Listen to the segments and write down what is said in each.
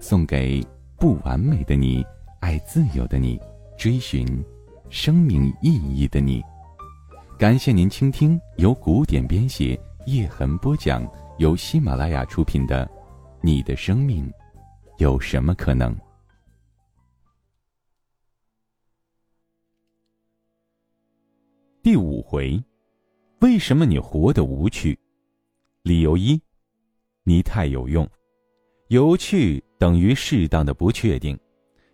送给不完美的你，爱自由的你，追寻生命意义的你。感谢您倾听由古典编写、叶痕播讲、由喜马拉雅出品的《你的生命有什么可能》第五回：为什么你活得无趣？理由一：你太有用。有趣等于适当的不确定，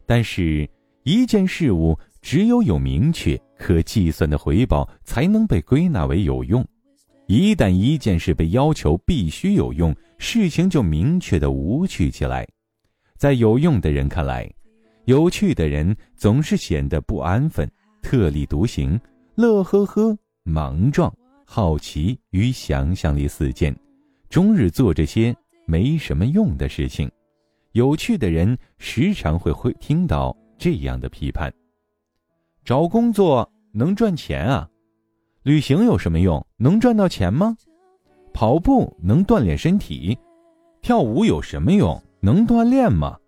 但是一件事物。只有有明确可计算的回报，才能被归纳为有用。一旦一件事被要求必须有用，事情就明确的无趣起来。在有用的人看来，有趣的人总是显得不安分、特立独行、乐呵呵、莽撞、好奇与想象力四溅，终日做这些没什么用的事情。有趣的人时常会会听到这样的批判。找工作能赚钱啊？旅行有什么用？能赚到钱吗？跑步能锻炼身体？跳舞有什么用？能锻炼吗？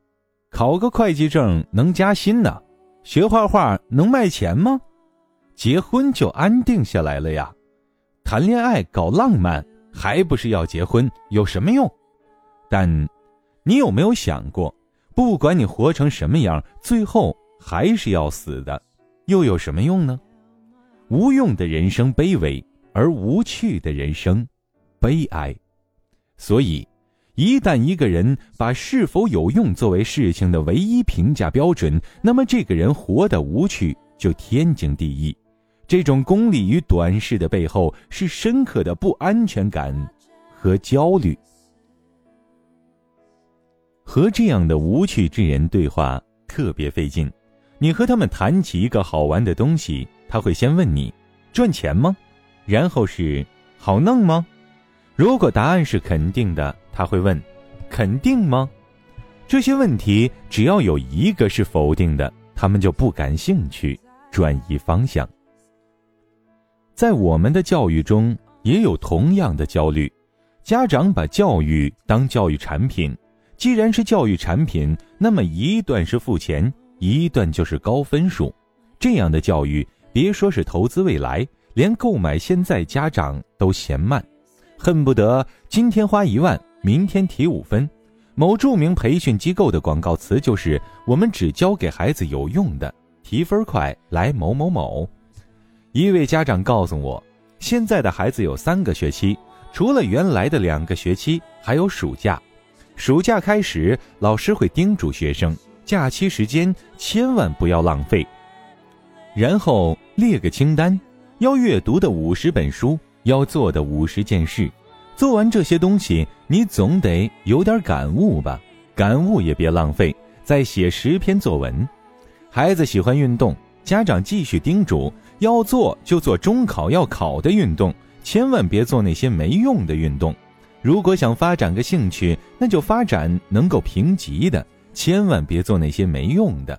考个会计证能加薪呢？学画画能卖钱吗？结婚就安定下来了呀？谈恋爱搞浪漫还不是要结婚？有什么用？但，你有没有想过，不管你活成什么样，最后还是要死的。又有什么用呢？无用的人生卑微，而无趣的人生悲哀。所以，一旦一个人把是否有用作为事情的唯一评价标准，那么这个人活得无趣就天经地义。这种功利与短视的背后，是深刻的不安全感和焦虑。和这样的无趣之人对话特别费劲。你和他们谈起一个好玩的东西，他会先问你：赚钱吗？然后是好弄吗？如果答案是肯定的，他会问：肯定吗？这些问题只要有一个是否定的，他们就不感兴趣，转移方向。在我们的教育中也有同样的焦虑，家长把教育当教育产品，既然是教育产品，那么一段是付钱。一段就是高分数，这样的教育，别说是投资未来，连购买现在家长都嫌慢，恨不得今天花一万，明天提五分。某著名培训机构的广告词就是：“我们只教给孩子有用的，提分快来某某某。”一位家长告诉我，现在的孩子有三个学期，除了原来的两个学期，还有暑假。暑假开始，老师会叮嘱学生。假期时间千万不要浪费，然后列个清单，要阅读的五十本书，要做的五十件事。做完这些东西，你总得有点感悟吧？感悟也别浪费，再写十篇作文。孩子喜欢运动，家长继续叮嘱，要做就做中考要考的运动，千万别做那些没用的运动。如果想发展个兴趣，那就发展能够评级的。千万别做那些没用的。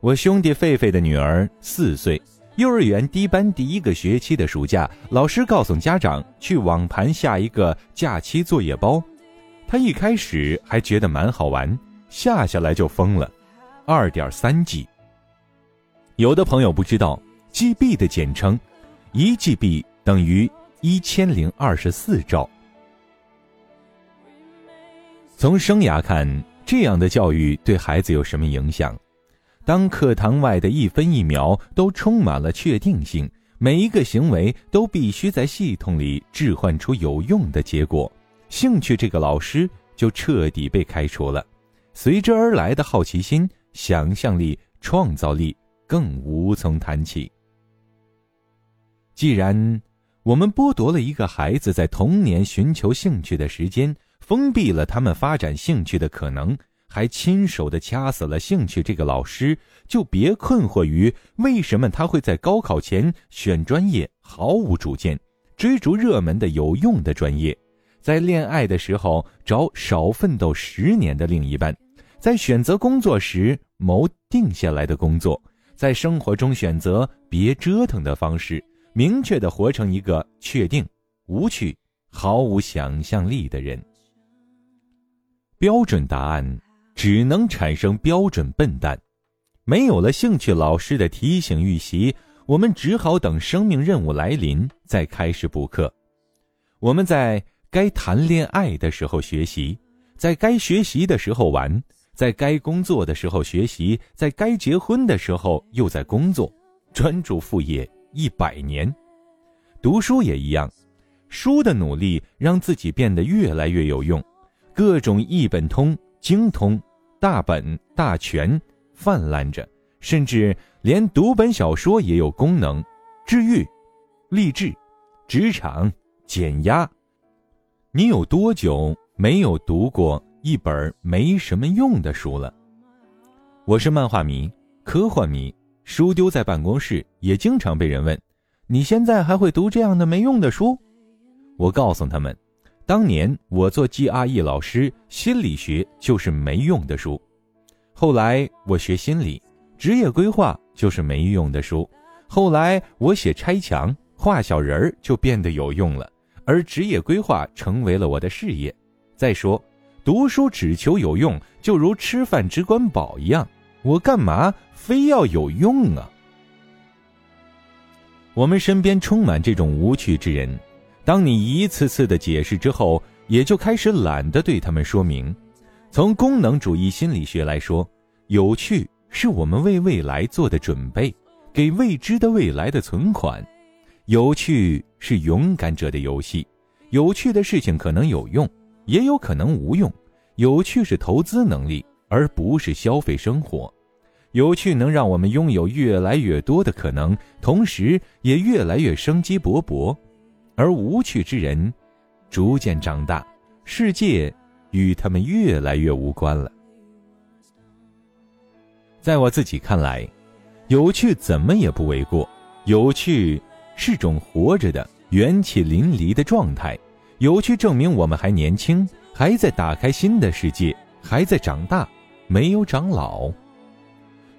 我兄弟狒狒的女儿四岁，幼儿园低班第一个学期的暑假，老师告诉家长去网盘下一个假期作业包。他一开始还觉得蛮好玩，下下来就疯了。二点三 G。有的朋友不知道，GB 的简称，一 GB 等于一千零二十四兆。从生涯看。这样的教育对孩子有什么影响？当课堂外的一分一秒都充满了确定性，每一个行为都必须在系统里置换出有用的结果，兴趣这个老师就彻底被开除了，随之而来的好奇心、想象力、创造力更无从谈起。既然我们剥夺了一个孩子在童年寻求兴趣的时间，封闭了他们发展兴趣的可能，还亲手的掐死了兴趣这个老师，就别困惑于为什么他会在高考前选专业毫无主见，追逐热门的有用的专业，在恋爱的时候找少奋斗十年的另一半，在选择工作时谋定下来的工作，在生活中选择别折腾的方式，明确的活成一个确定、无趣、毫无想象力的人。标准答案。只能产生标准笨蛋，没有了兴趣老师的提醒预习，我们只好等生命任务来临再开始补课。我们在该谈恋爱的时候学习，在该学习的时候玩，在该工作的时候学习，在该结婚的时候又在工作，专注副业一百年。读书也一样，书的努力让自己变得越来越有用，各种一本通、精通。大本大全泛滥着，甚至连读本小说也有功能，治愈、励志、职场、减压。你有多久没有读过一本没什么用的书了？我是漫画迷、科幻迷，书丢在办公室也经常被人问：“你现在还会读这样的没用的书？”我告诉他们。当年我做 GRE 老师，心理学就是没用的书。后来我学心理，职业规划就是没用的书。后来我写拆墙、画小人儿就变得有用了，而职业规划成为了我的事业。再说，读书只求有用，就如吃饭只管饱一样，我干嘛非要有用啊？我们身边充满这种无趣之人。当你一次次的解释之后，也就开始懒得对他们说明。从功能主义心理学来说，有趣是我们为未来做的准备，给未知的未来的存款。有趣是勇敢者的游戏。有趣的事情可能有用，也有可能无用。有趣是投资能力，而不是消费生活。有趣能让我们拥有越来越多的可能，同时也越来越生机勃勃。而无趣之人，逐渐长大，世界与他们越来越无关了。在我自己看来，有趣怎么也不为过。有趣是种活着的、元气淋漓的状态。有趣证明我们还年轻，还在打开新的世界，还在长大，没有长老。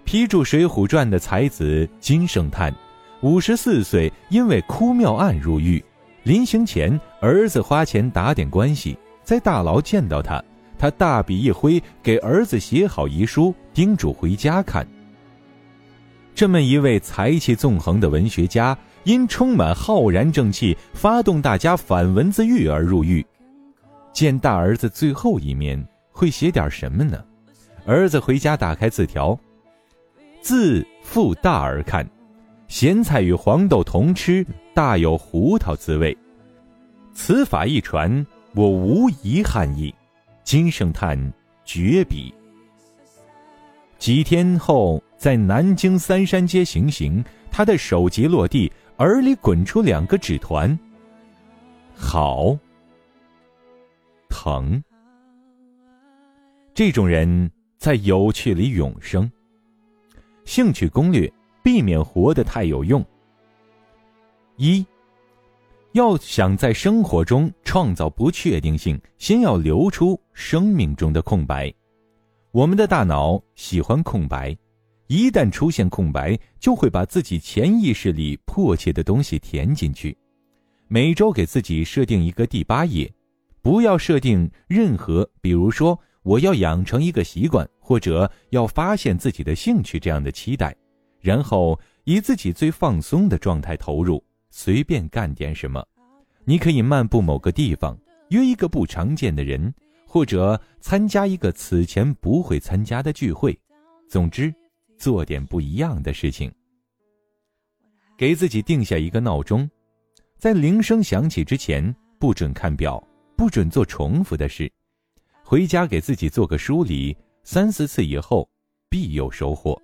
批注《水浒传》的才子金圣叹，五十四岁因为哭庙案入狱。临行前，儿子花钱打点关系，在大牢见到他，他大笔一挥，给儿子写好遗书，叮嘱回家看。这么一位才气纵横的文学家，因充满浩然正气，发动大家反文字狱而入狱。见大儿子最后一面，会写点什么呢？儿子回家打开字条，字付大儿看。咸菜与黄豆同吃，大有胡桃滋味。此法一传，我无疑憾意。今生叹绝笔。几天后，在南京三山街行刑，他的首级落地，耳里滚出两个纸团。好，疼。这种人在有趣里永生。兴趣攻略。避免活得太有用。一，要想在生活中创造不确定性，先要留出生命中的空白。我们的大脑喜欢空白，一旦出现空白，就会把自己潜意识里迫切的东西填进去。每周给自己设定一个第八页，不要设定任何，比如说我要养成一个习惯，或者要发现自己的兴趣这样的期待。然后以自己最放松的状态投入，随便干点什么。你可以漫步某个地方，约一个不常见的人，或者参加一个此前不会参加的聚会。总之，做点不一样的事情。给自己定下一个闹钟，在铃声响起之前，不准看表，不准做重复的事。回家给自己做个梳理，三四次以后，必有收获。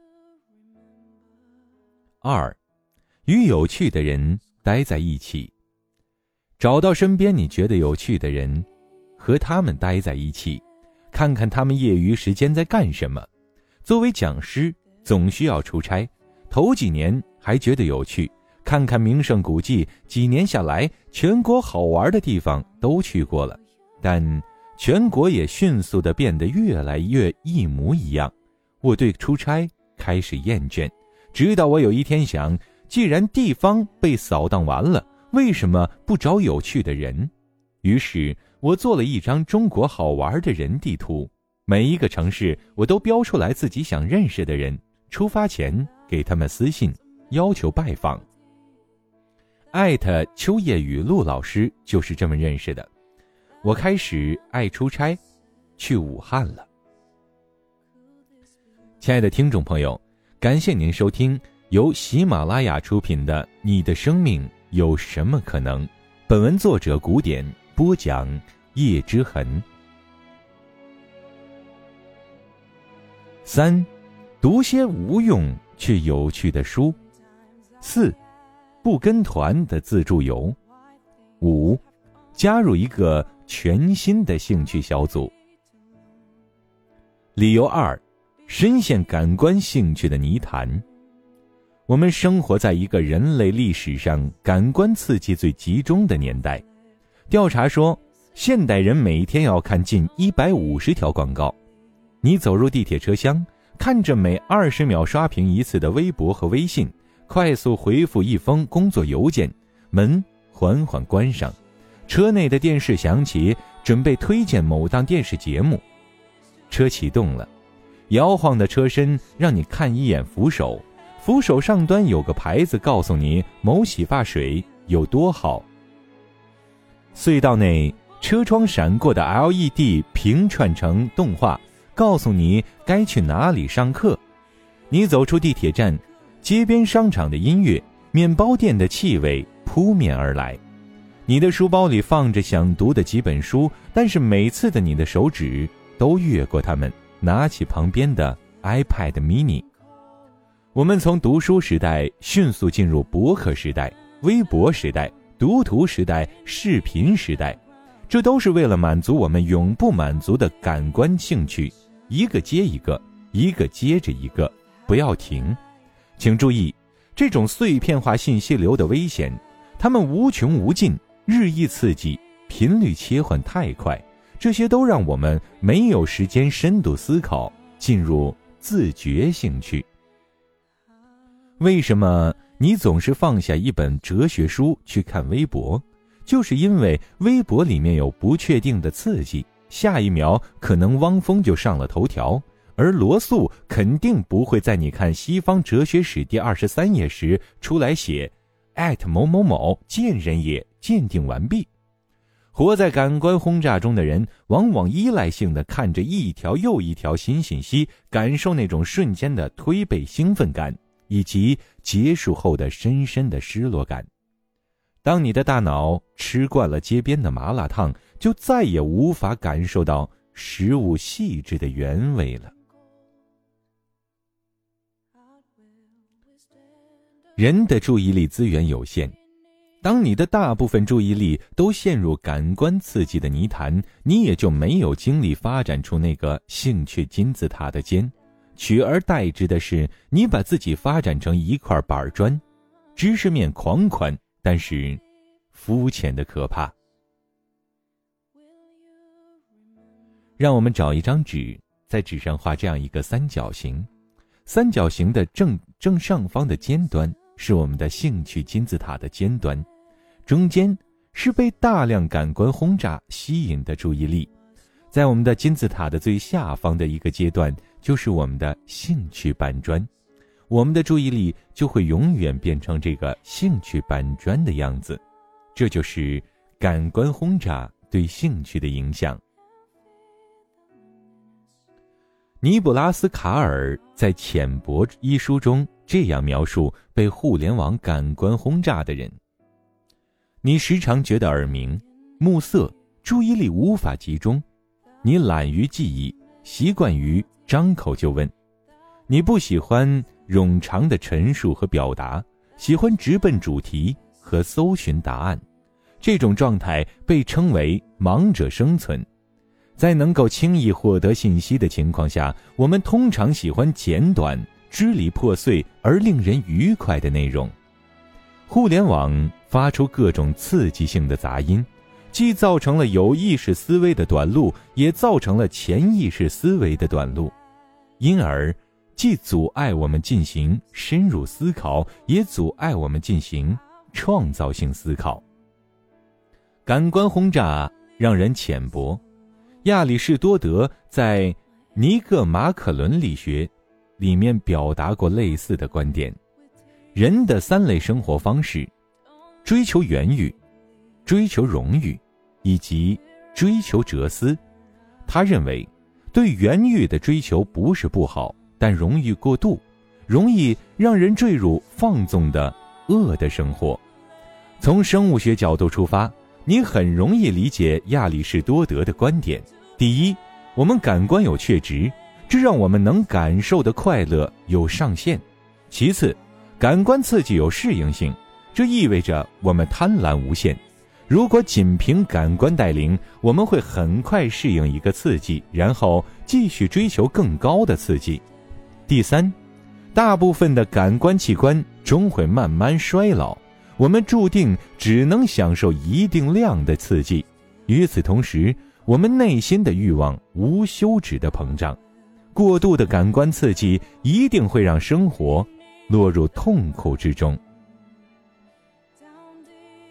二，与有趣的人待在一起，找到身边你觉得有趣的人，和他们待在一起，看看他们业余时间在干什么。作为讲师，总需要出差。头几年还觉得有趣，看看名胜古迹。几年下来，全国好玩的地方都去过了，但全国也迅速的变得越来越一模一样。我对出差开始厌倦，直到我有一天想，既然地方被扫荡完了，为什么不找有趣的人？于是我做了一张中国好玩的人地图。每一个城市，我都标出来自己想认识的人，出发前给他们私信，要求拜访。艾特秋叶雨露老师就是这么认识的。我开始爱出差，去武汉了。亲爱的听众朋友，感谢您收听由喜马拉雅出品的《你的生命有什么可能》，本文作者古典播讲叶之痕。三，读些无用却有趣的书。四，不跟团的自助游。五，加入一个全新的兴趣小组。理由二，深陷感官兴趣的泥潭。我们生活在一个人类历史上感官刺激最集中的年代。调查说，现代人每天要看近一百五十条广告。你走入地铁车厢，看着每二十秒刷屏一次的微博和微信，快速回复一封工作邮件，门缓缓关上，车内的电视响起，准备推荐某档电视节目。车启动了，摇晃的车身让你看一眼扶手，扶手上端有个牌子告诉你某洗发水有多好。隧道内车窗闪过的 LED 屏串成动画。告诉你该去哪里上课，你走出地铁站，街边商场的音乐、面包店的气味扑面而来。你的书包里放着想读的几本书，但是每次的你的手指都越过它们，拿起旁边的 iPad mini。我们从读书时代迅速进入博客时代、微博时代、读图时代、视频时代，这都是为了满足我们永不满足的感官兴趣。一个接一个，一个接着一个，不要停。请注意，这种碎片化信息流的危险，它们无穷无尽，日益刺激，频率切换太快，这些都让我们没有时间深度思考，进入自觉兴趣。为什么你总是放下一本哲学书去看微博？就是因为微博里面有不确定的刺激。下一秒可能汪峰就上了头条，而罗素肯定不会在你看西方哲学史第二十三页时出来写某某某见人也鉴定完毕。活在感官轰炸中的人，往往依赖性的看着一条又一条新信息，感受那种瞬间的推背兴奋感，以及结束后的深深的失落感。当你的大脑吃惯了街边的麻辣烫，就再也无法感受到食物细致的原味了。人的注意力资源有限，当你的大部分注意力都陷入感官刺激的泥潭，你也就没有精力发展出那个兴趣金字塔的尖，取而代之的是，你把自己发展成一块板砖，知识面狂宽。但是，肤浅的可怕。让我们找一张纸，在纸上画这样一个三角形，三角形的正正上方的尖端是我们的兴趣金字塔的尖端，中间是被大量感官轰炸吸引的注意力，在我们的金字塔的最下方的一个阶段，就是我们的兴趣板砖。我们的注意力就会永远变成这个兴趣板砖的样子，这就是感官轰炸对兴趣的影响。尼布拉斯卡尔在《浅薄》一书中这样描述被互联网感官轰炸的人：你时常觉得耳鸣、目涩，注意力无法集中；你懒于记忆，习惯于张口就问；你不喜欢。冗长的陈述和表达，喜欢直奔主题和搜寻答案，这种状态被称为“盲者生存”。在能够轻易获得信息的情况下，我们通常喜欢简短、支离破碎而令人愉快的内容。互联网发出各种刺激性的杂音，既造成了有意识思维的短路，也造成了潜意识思维的短路，因而既阻碍我们进行深入思考，也阻碍我们进行创造性思考。感官轰炸让人浅薄。亚里士多德在《尼格马可伦理学》里面表达过类似的观点：人的三类生活方式，追求原欲、追求荣誉，以及追求哲思。他认为，对原欲的追求不是不好，但荣誉过度，容易让人坠入放纵的恶的生活。从生物学角度出发，你很容易理解亚里士多德的观点。第一，我们感官有确值，这让我们能感受的快乐有上限；其次，感官刺激有适应性，这意味着我们贪婪无限。如果仅凭感官带领，我们会很快适应一个刺激，然后继续追求更高的刺激。第三，大部分的感官器官终会慢慢衰老，我们注定只能享受一定量的刺激。与此同时，我们内心的欲望无休止的膨胀，过度的感官刺激一定会让生活落入痛苦之中。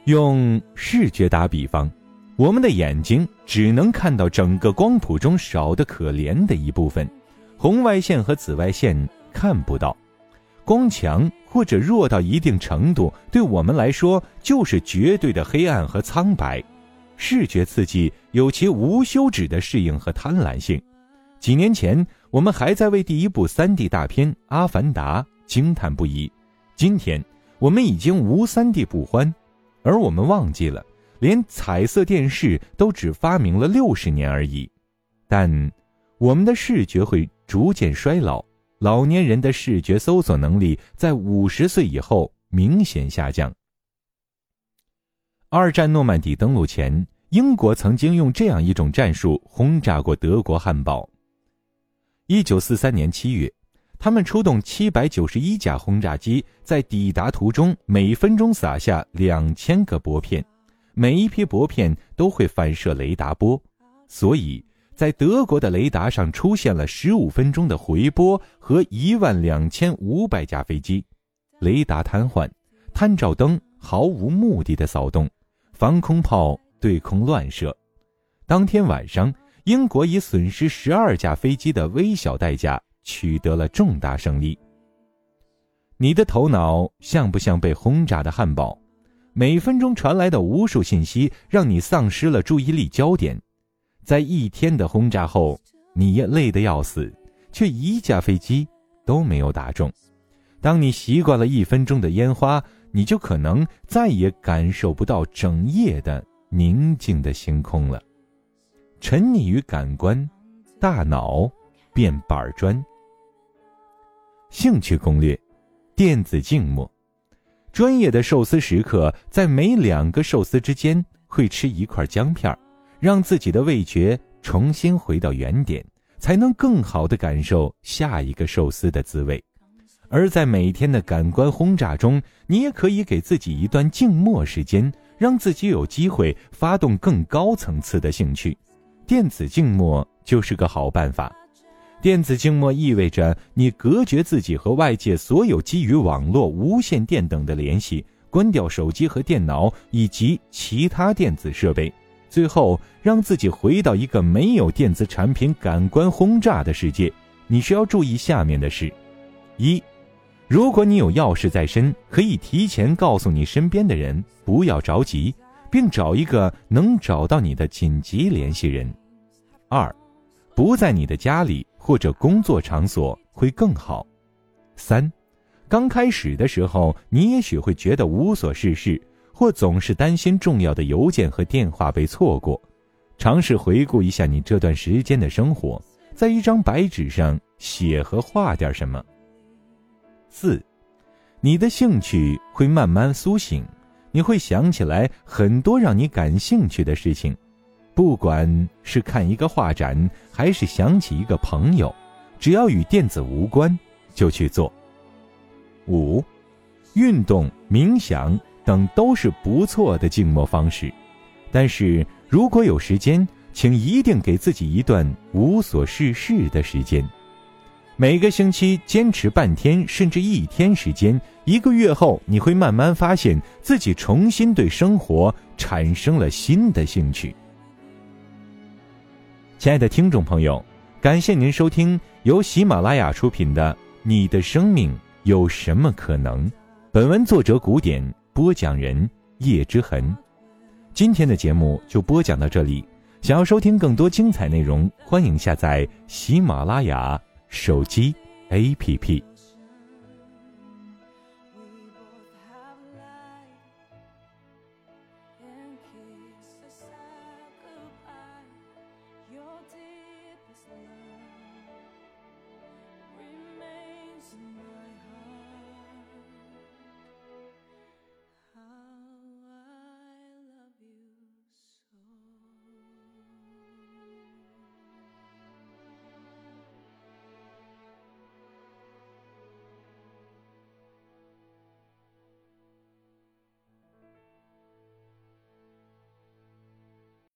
用视觉打比方，我们的眼睛只能看到整个光谱中少得可怜的一部分，红外线和紫外线看不到，光强或者弱到一定程度，对我们来说就是绝对的黑暗和苍白。视觉刺激有其无休止的适应和贪婪性。几年前，我们还在为第一部 3D 大片《阿凡达》惊叹不已，今天我们已经无 3D 不欢，而我们忘记了，连彩色电视都只发明了六十年而已。但我们的视觉会逐渐衰老，老年人的视觉搜索能力在五十岁以后明显下降。二战诺曼底登陆前，英国曾经用这样一种战术轰炸过德国汉堡。一九四三年七月，他们出动七百九十一架轰炸机，在抵达途中每分钟撒下两千个薄片，每一批薄片都会反射雷达波，所以在德国的雷达上出现了十五分钟的回波和一万两千五百架飞机，雷达瘫痪，探照灯毫无目的的扫动。防空炮对空乱射，当天晚上，英国以损失十二架飞机的微小代价取得了重大胜利。你的头脑像不像被轰炸的汉堡？每分钟传来的无数信息让你丧失了注意力焦点。在一天的轰炸后，你也累得要死，却一架飞机都没有打中。当你习惯了一分钟的烟花。你就可能再也感受不到整夜的宁静的星空了。沉溺于感官，大脑变板砖。兴趣攻略：电子静默。专业的寿司食客在每两个寿司之间会吃一块姜片让自己的味觉重新回到原点，才能更好的感受下一个寿司的滋味。而在每天的感官轰炸中，你也可以给自己一段静默时间，让自己有机会发动更高层次的兴趣。电子静默就是个好办法。电子静默意味着你隔绝自己和外界所有基于网络、无线电等的联系，关掉手机和电脑以及其他电子设备，最后让自己回到一个没有电子产品感官轰炸的世界。你需要注意下面的事：一。如果你有要事在身，可以提前告诉你身边的人，不要着急，并找一个能找到你的紧急联系人。二，不在你的家里或者工作场所会更好。三，刚开始的时候，你也许会觉得无所事事，或总是担心重要的邮件和电话被错过。尝试回顾一下你这段时间的生活，在一张白纸上写和画点什么。四，你的兴趣会慢慢苏醒，你会想起来很多让你感兴趣的事情。不管是看一个画展，还是想起一个朋友，只要与电子无关，就去做。五，运动、冥想等都是不错的静默方式，但是如果有时间，请一定给自己一段无所事事的时间。每个星期坚持半天甚至一天时间，一个月后你会慢慢发现自己重新对生活产生了新的兴趣。亲爱的听众朋友，感谢您收听由喜马拉雅出品的《你的生命有什么可能》，本文作者古典播讲人叶之痕。今天的节目就播讲到这里，想要收听更多精彩内容，欢迎下载喜马拉雅。手机 APP。